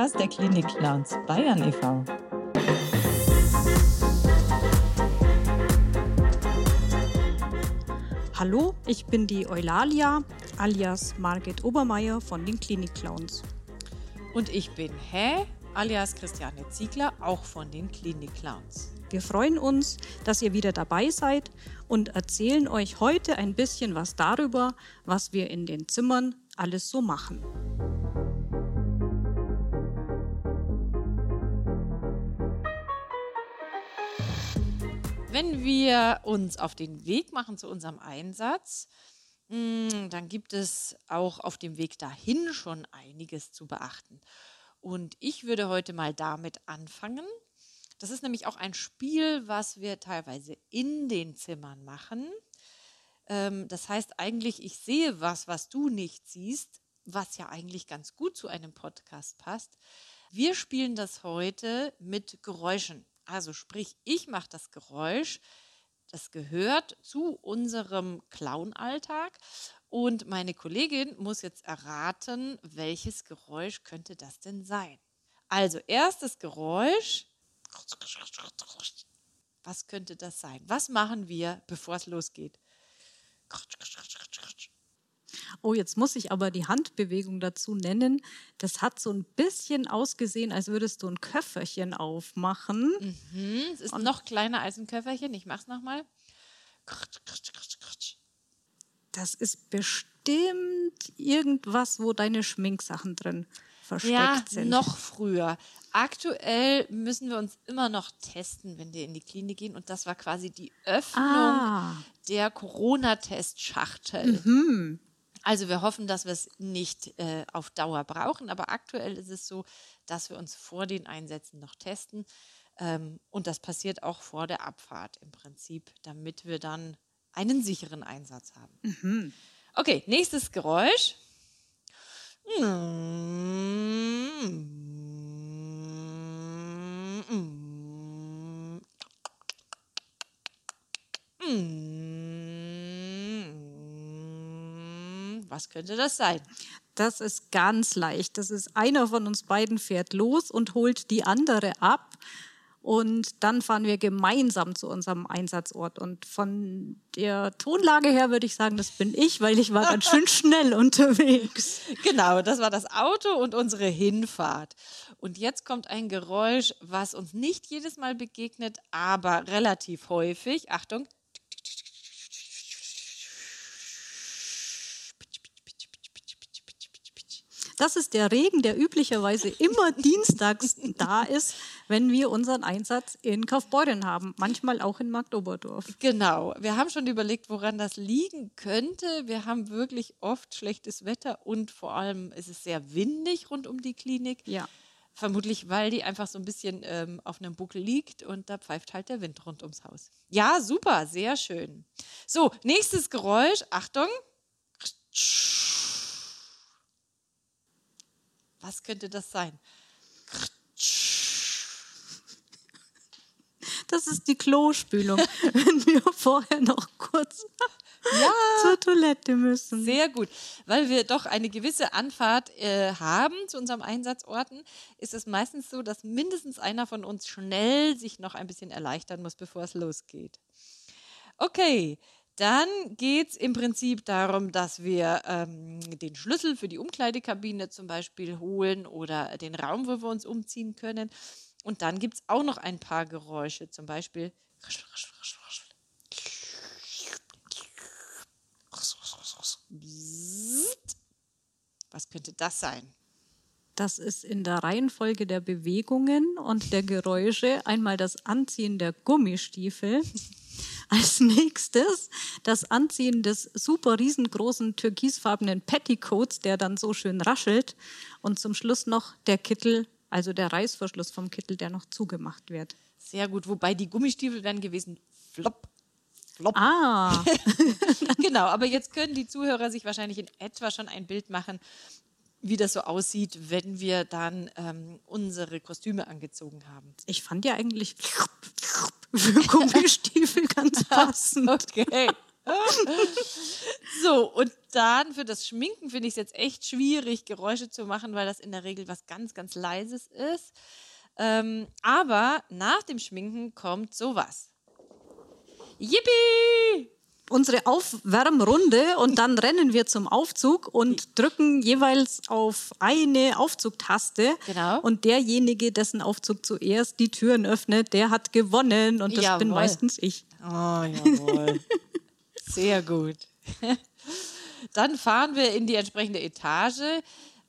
Podcast der Klinik Clowns Bayern e.V. Hallo, ich bin die Eulalia, alias Margit Obermeier von den Klinik Clowns. Und ich bin Hä, alias Christiane Ziegler, auch von den Klinik Clowns. Wir freuen uns, dass ihr wieder dabei seid und erzählen euch heute ein bisschen was darüber, was wir in den Zimmern alles so machen. Wenn wir uns auf den Weg machen zu unserem Einsatz, mm, dann gibt es auch auf dem Weg dahin schon einiges zu beachten. Und ich würde heute mal damit anfangen, das ist nämlich auch ein Spiel, was wir teilweise in den Zimmern machen. Ähm, das heißt eigentlich, ich sehe was, was du nicht siehst, was ja eigentlich ganz gut zu einem Podcast passt. Wir spielen das heute mit Geräuschen. Also sprich, ich mache das Geräusch, das gehört zu unserem Clown-Alltag und meine Kollegin muss jetzt erraten, welches Geräusch könnte das denn sein. Also erstes Geräusch was könnte das sein? Was machen wir, bevor es losgeht? Oh, jetzt muss ich aber die Handbewegung dazu nennen. Das hat so ein bisschen ausgesehen, als würdest du ein Köfferchen aufmachen. Mhm, es ist Und noch kleiner als ein Köfferchen. Ich mach's nochmal. Das ist bestimmt irgendwas, wo deine Schminksachen drin versteckt ja, sind. Noch früher. Aktuell müssen wir uns immer noch testen, wenn wir in die Klinik gehen. Und das war quasi die Öffnung ah. der Corona-Testschachtel. Mhm. Also wir hoffen, dass wir es nicht äh, auf Dauer brauchen, aber aktuell ist es so, dass wir uns vor den Einsätzen noch testen. Ähm, und das passiert auch vor der Abfahrt im Prinzip, damit wir dann einen sicheren Einsatz haben. Mhm. Okay, nächstes Geräusch. Was könnte das sein? Das ist ganz leicht. Das ist einer von uns beiden fährt los und holt die andere ab. Und dann fahren wir gemeinsam zu unserem Einsatzort. Und von der Tonlage her würde ich sagen, das bin ich, weil ich war ganz schön schnell unterwegs. Genau, das war das Auto und unsere Hinfahrt. Und jetzt kommt ein Geräusch, was uns nicht jedes Mal begegnet, aber relativ häufig. Achtung. Das ist der Regen, der üblicherweise immer dienstags da ist, wenn wir unseren Einsatz in Kaufbeuren haben, manchmal auch in Marktoberdorf. Genau. Wir haben schon überlegt, woran das liegen könnte. Wir haben wirklich oft schlechtes Wetter und vor allem ist es sehr windig rund um die Klinik. Ja. Vermutlich, weil die einfach so ein bisschen ähm, auf einem Buckel liegt und da pfeift halt der Wind rund ums Haus. Ja, super, sehr schön. So, nächstes Geräusch. Achtung. Was könnte das sein? Das ist die Klospülung, wenn wir vorher noch kurz ja, zur Toilette müssen. Sehr gut. Weil wir doch eine gewisse Anfahrt äh, haben zu unserem Einsatzorten, ist es meistens so, dass mindestens einer von uns schnell sich noch ein bisschen erleichtern muss, bevor es losgeht. Okay, dann geht es im Prinzip darum, dass wir ähm, den Schlüssel für die Umkleidekabine zum Beispiel holen oder den Raum, wo wir uns umziehen können. Und dann gibt es auch noch ein paar Geräusche, zum Beispiel. Was könnte das sein? Das ist in der Reihenfolge der Bewegungen und der Geräusche einmal das Anziehen der Gummistiefel. Als nächstes das Anziehen des super riesengroßen türkisfarbenen Petticoats, der dann so schön raschelt. Und zum Schluss noch der Kittel, also der Reißverschluss vom Kittel, der noch zugemacht wird. Sehr gut, wobei die Gummistiefel wären gewesen flop. Flop. Ah. genau, aber jetzt können die Zuhörer sich wahrscheinlich in etwa schon ein Bild machen, wie das so aussieht, wenn wir dann ähm, unsere Kostüme angezogen haben. Ich fand ja eigentlich für Gummistiefel ganz passend. okay. So, und dann für das Schminken finde ich es jetzt echt schwierig, Geräusche zu machen, weil das in der Regel was ganz, ganz Leises ist. Ähm, aber nach dem Schminken kommt sowas. Yippie! Unsere Aufwärmrunde und dann rennen wir zum Aufzug und drücken jeweils auf eine Aufzugtaste. Genau. Und derjenige, dessen Aufzug zuerst die Türen öffnet, der hat gewonnen. Und das bin Jawohl. meistens ich. Oh, jawohl. Sehr gut. Dann fahren wir in die entsprechende Etage.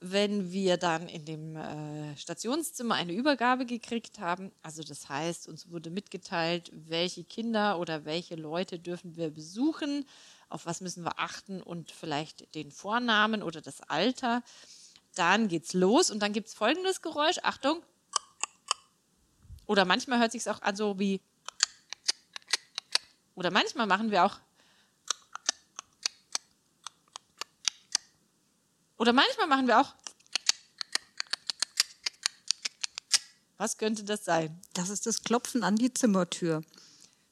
Wenn wir dann in dem äh, Stationszimmer eine Übergabe gekriegt haben, also das heißt, uns wurde mitgeteilt, welche Kinder oder welche Leute dürfen wir besuchen, auf was müssen wir achten und vielleicht den Vornamen oder das Alter, dann geht's los und dann gibt es folgendes Geräusch. Achtung. Oder manchmal hört sich auch an so wie oder manchmal machen wir auch. Oder manchmal machen wir auch. Was könnte das sein? Das ist das Klopfen an die Zimmertür.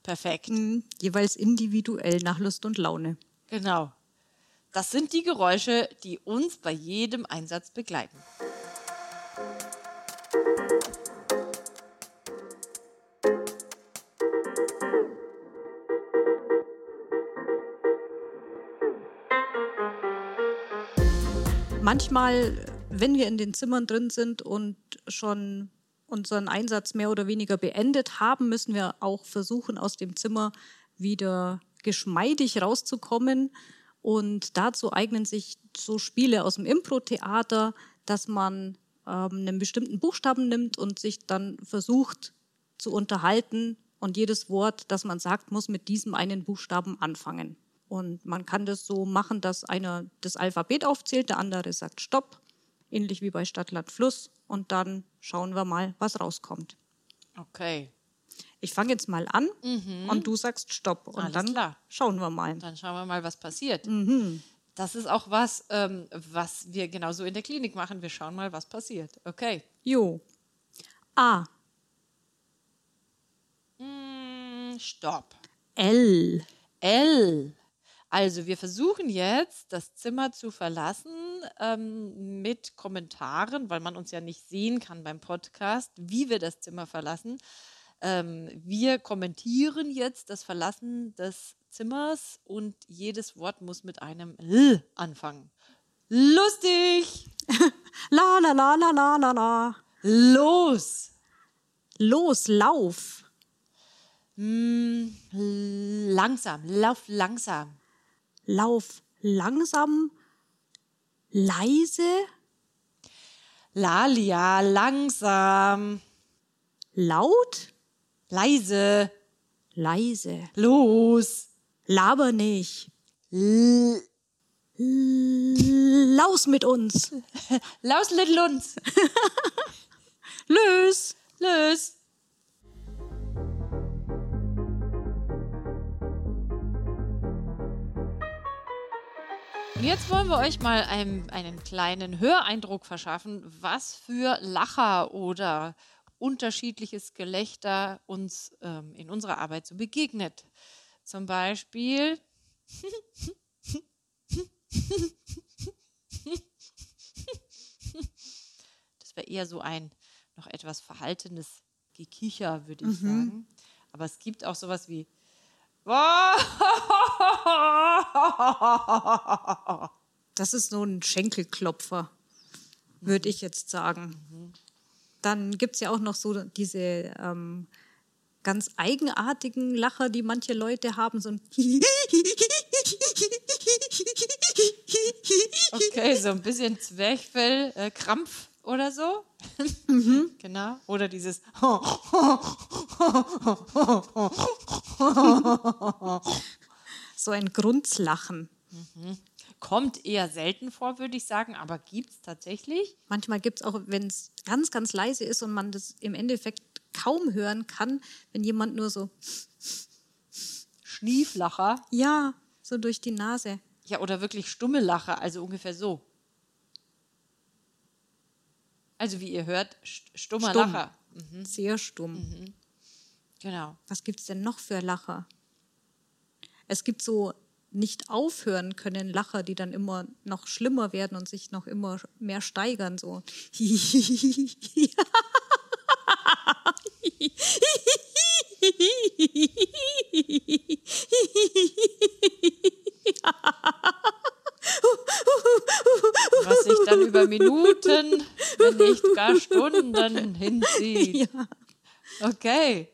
Perfekt. Mhm. Jeweils individuell nach Lust und Laune. Genau. Das sind die Geräusche, die uns bei jedem Einsatz begleiten. Manchmal, wenn wir in den Zimmern drin sind und schon unseren Einsatz mehr oder weniger beendet haben, müssen wir auch versuchen, aus dem Zimmer wieder geschmeidig rauszukommen. Und dazu eignen sich so Spiele aus dem Impro-Theater, dass man ähm, einen bestimmten Buchstaben nimmt und sich dann versucht zu unterhalten. Und jedes Wort, das man sagt, muss mit diesem einen Buchstaben anfangen. Und man kann das so machen, dass einer das Alphabet aufzählt, der andere sagt Stopp, ähnlich wie bei Stadt, Land, Fluss. Und dann schauen wir mal, was rauskommt. Okay. Ich fange jetzt mal an und du sagst Stopp. Und Alles dann klar. schauen wir mal. Dann schauen wir mal, was passiert. Das ist auch was, ähm, was wir genauso in der Klinik machen. Wir schauen mal, was passiert. Okay. Jo. A. Mm, stopp. L. L. Also wir versuchen jetzt, das Zimmer zu verlassen ähm, mit Kommentaren, weil man uns ja nicht sehen kann beim Podcast, wie wir das Zimmer verlassen. Ähm, wir kommentieren jetzt das Verlassen des Zimmers und jedes Wort muss mit einem L anfangen. Lustig! La la la la la la la. Los! Los, lauf. Mm, langsam, lauf langsam. Lauf langsam, leise, Lalia, langsam. laut, Leise. leise. Los. Laber nicht. L Laus mit uns. Laus Little uns. Lös. Los. Jetzt wollen wir euch mal einen, einen kleinen Höreindruck verschaffen, was für Lacher oder unterschiedliches Gelächter uns ähm, in unserer Arbeit so begegnet. Zum Beispiel Das wäre eher so ein noch etwas verhaltenes Gekicher, würde ich sagen. Aber es gibt auch sowas wie Das ist so ein Schenkelklopfer, würde ich jetzt sagen. Dann gibt es ja auch noch so diese ähm, ganz eigenartigen Lacher, die manche Leute haben. So ein Okay, so ein bisschen Zwerchfell, äh, oder so. genau. Oder dieses so ein Grunzlachen. kommt eher selten vor, würde ich sagen, aber gibt es tatsächlich. Manchmal gibt es auch, wenn es ganz, ganz leise ist und man das im Endeffekt kaum hören kann, wenn jemand nur so, Schnieflacher. ja, so durch die Nase. Ja, oder wirklich stumme Lacher, also ungefähr so. Also wie ihr hört, st- stummer Stumm. Lacher. Sehr stumm. Genau. Was gibt es denn noch für Lacher? Es gibt so nicht aufhören können, Lacher, die dann immer noch schlimmer werden und sich noch immer mehr steigern. So. Was sich dann über Minuten, wenn nicht gar Stunden hinzieht. Ja. Okay.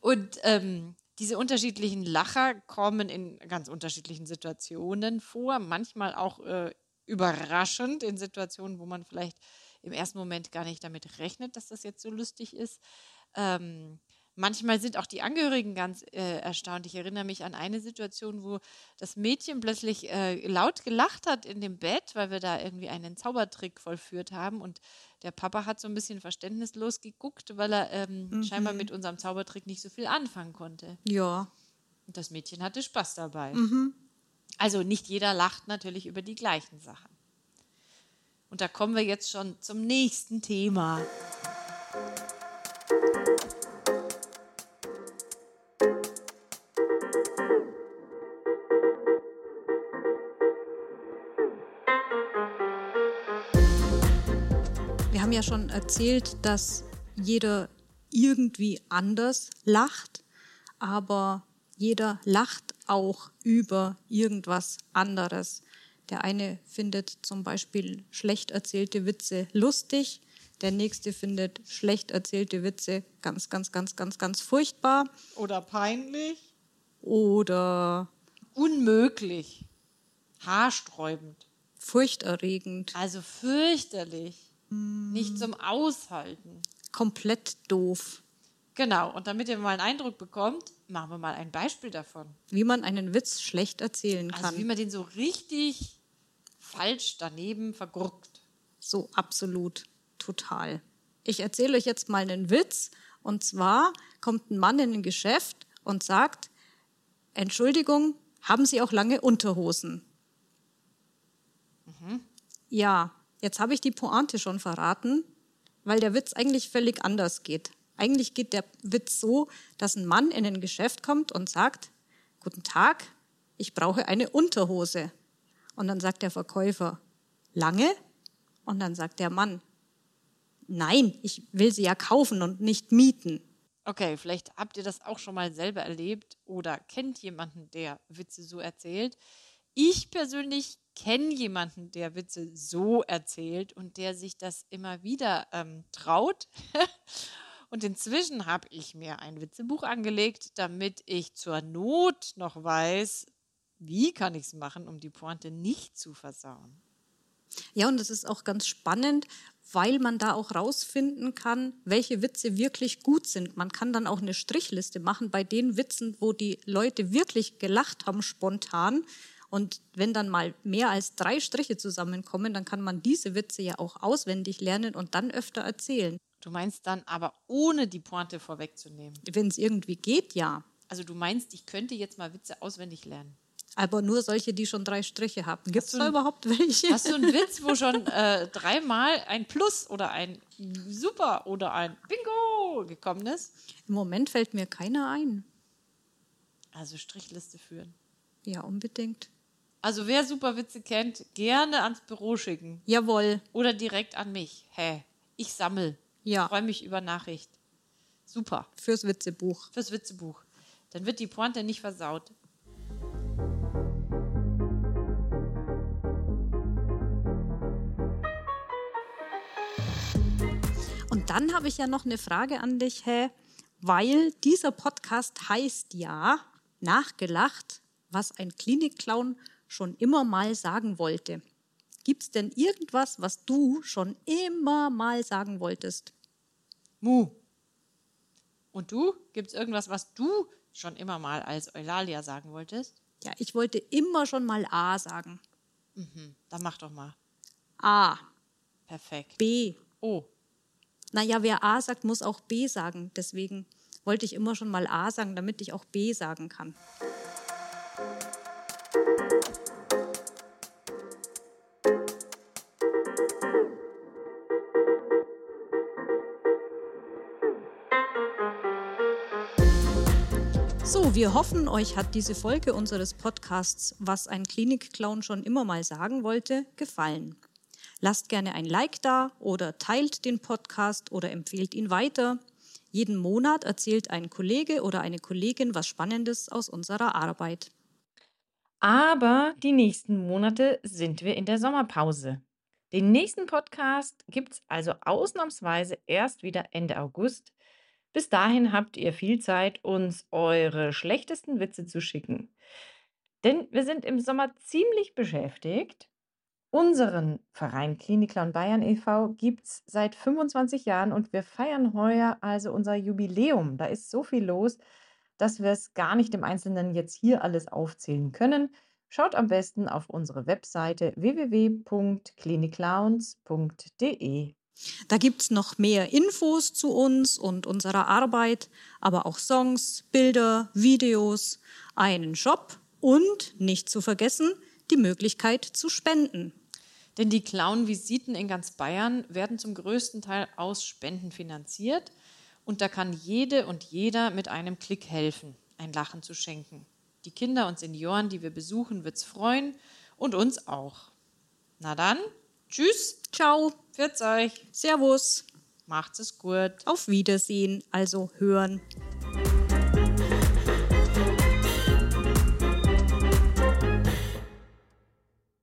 Und ähm, diese unterschiedlichen Lacher kommen in ganz unterschiedlichen Situationen vor, manchmal auch äh, überraschend in Situationen, wo man vielleicht im ersten Moment gar nicht damit rechnet, dass das jetzt so lustig ist. Ähm, manchmal sind auch die Angehörigen ganz äh, erstaunt. Ich erinnere mich an eine Situation, wo das Mädchen plötzlich äh, laut gelacht hat in dem Bett, weil wir da irgendwie einen Zaubertrick vollführt haben und der Papa hat so ein bisschen verständnislos geguckt, weil er ähm, scheinbar mit unserem Zaubertrick nicht so viel anfangen konnte. ja. Und das Mädchen hatte Spaß dabei. Also nicht jeder lacht natürlich über die gleichen Sachen. Und da kommen wir jetzt schon zum nächsten Thema. Wir haben ja schon erzählt, dass jeder irgendwie anders lacht, aber jeder lacht auch über irgendwas anderes. Der eine findet zum Beispiel schlecht erzählte Witze lustig, der nächste findet schlecht erzählte Witze ganz, ganz, ganz, ganz, ganz furchtbar Oder peinlich? oder Unmöglich. Haarsträubend. furchterregend, Also fürchterlich. Nicht zum Aushalten. komplett doof. Genau, und damit ihr mal einen Eindruck bekommt, machen wir mal ein Beispiel davon. Wie man einen Witz schlecht erzählen Also kann. wie man den so richtig falsch daneben vergurkt. So absolut, total. Ich erzähle euch jetzt mal einen Witz. Und zwar kommt ein Mann in ein Geschäft und sagt, Entschuldigung, haben Sie auch lange Unterhosen? Ja, jetzt habe ich die Pointe schon verraten, weil der Witz eigentlich völlig anders geht. Eigentlich geht der Witz so, dass ein Mann in ein Geschäft kommt und sagt, Guten Tag, ich brauche eine Unterhose. Und dann sagt der Verkäufer, lange? Und dann sagt der Mann, nein, ich will sie ja kaufen und nicht mieten. Okay, vielleicht habt ihr das auch schon mal selber erlebt oder kennt jemanden, der Witze so erzählt. Ich persönlich kenne jemanden, der Witze so erzählt und der sich das immer wieder ähm, traut. und inzwischen habe ich mir ein Witzebuch angelegt, damit ich zur Not noch weiß, wie kann ich es machen, um die Pointe nicht zu versauen. Ja, und das ist auch ganz spannend, weil man da auch rausfinden kann, welche Witze wirklich gut sind. Man kann dann auch eine Strichliste machen bei den Witzen, wo die Leute wirklich gelacht haben spontan. Und wenn dann mal mehr als drei Striche zusammenkommen, dann kann man diese Witze ja auch auswendig lernen und dann öfter erzählen. Du meinst dann aber ohne die Pointe vorwegzunehmen. Wenn es irgendwie geht, ja. Also du meinst, ich könnte jetzt mal Witze auswendig lernen. Aber nur solche, die schon drei Striche haben. Gibt es da überhaupt welche? Hast du einen Witz, wo schon äh, dreimal ein Plus oder ein Super oder ein Bingo gekommen ist? Im Moment fällt mir keiner ein. Also Strichliste führen. Ja, unbedingt. Also wer Superwitze kennt, gerne ans Büro schicken. Jawohl. Oder direkt an mich. Hä? Ich sammel. Ja. Freue mich über Nachricht. Super. Fürs Witzebuch. Fürs Witzebuch. Dann wird die Pointe nicht versaut. Und dann habe ich ja noch eine Frage an dich, hä? Weil dieser Podcast heißt ja nachgelacht, was ein Klinikclown schon immer mal sagen wollte. Gibt es denn irgendwas, was du schon immer mal sagen wolltest? Mu. Und du? Gibt es irgendwas, was du schon immer mal als Eulalia sagen wolltest? Ja, ich wollte immer schon mal A sagen. Hm, dann mach doch mal. A, Perfekt. B. Oh, Naja, wer A sagt, muss auch B sagen. Deswegen wollte ich immer schon mal A sagen, damit ich auch B sagen kann. Wir hoffen, euch hat diese Folge unseres Podcasts, was ein Klinikclown schon immer mal sagen wollte, gefallen. Lasst gerne ein Like da oder teilt den Podcast oder empfehlt ihn weiter. Jeden Monat erzählt ein Kollege oder eine Kollegin was Spannendes aus unserer Arbeit. Aber die nächsten Monate sind wir in der Sommerpause. Den nächsten Podcast gibt es also ausnahmsweise erst wieder Ende August. Bis dahin habt ihr viel Zeit, uns eure schlechtesten Witze zu schicken. Denn wir sind im Sommer ziemlich beschäftigt. Unseren Verein Klinikclown Bayern e.V. gibt es seit 25 Jahren und wir feiern heuer also unser Jubiläum. Da ist so viel los, dass wir es gar nicht im Einzelnen jetzt hier alles aufzählen können. Schaut am besten auf unsere Webseite www.klinikclowns.de. Da gibt es noch mehr Infos zu uns und unserer Arbeit, aber auch Songs, Bilder, Videos, einen Shop und, nicht zu vergessen, die Möglichkeit zu spenden. Denn die Clown-Visiten in ganz Bayern werden zum größten Teil aus Spenden finanziert und da kann jede und jeder mit einem Klick helfen, ein Lachen zu schenken. Die Kinder und Senioren, die wir besuchen, wird es freuen und uns auch. Na dann, tschüss. Ciao. Pfiat euch. Servus. Macht's es gut. Auf Wiedersehen, also hören.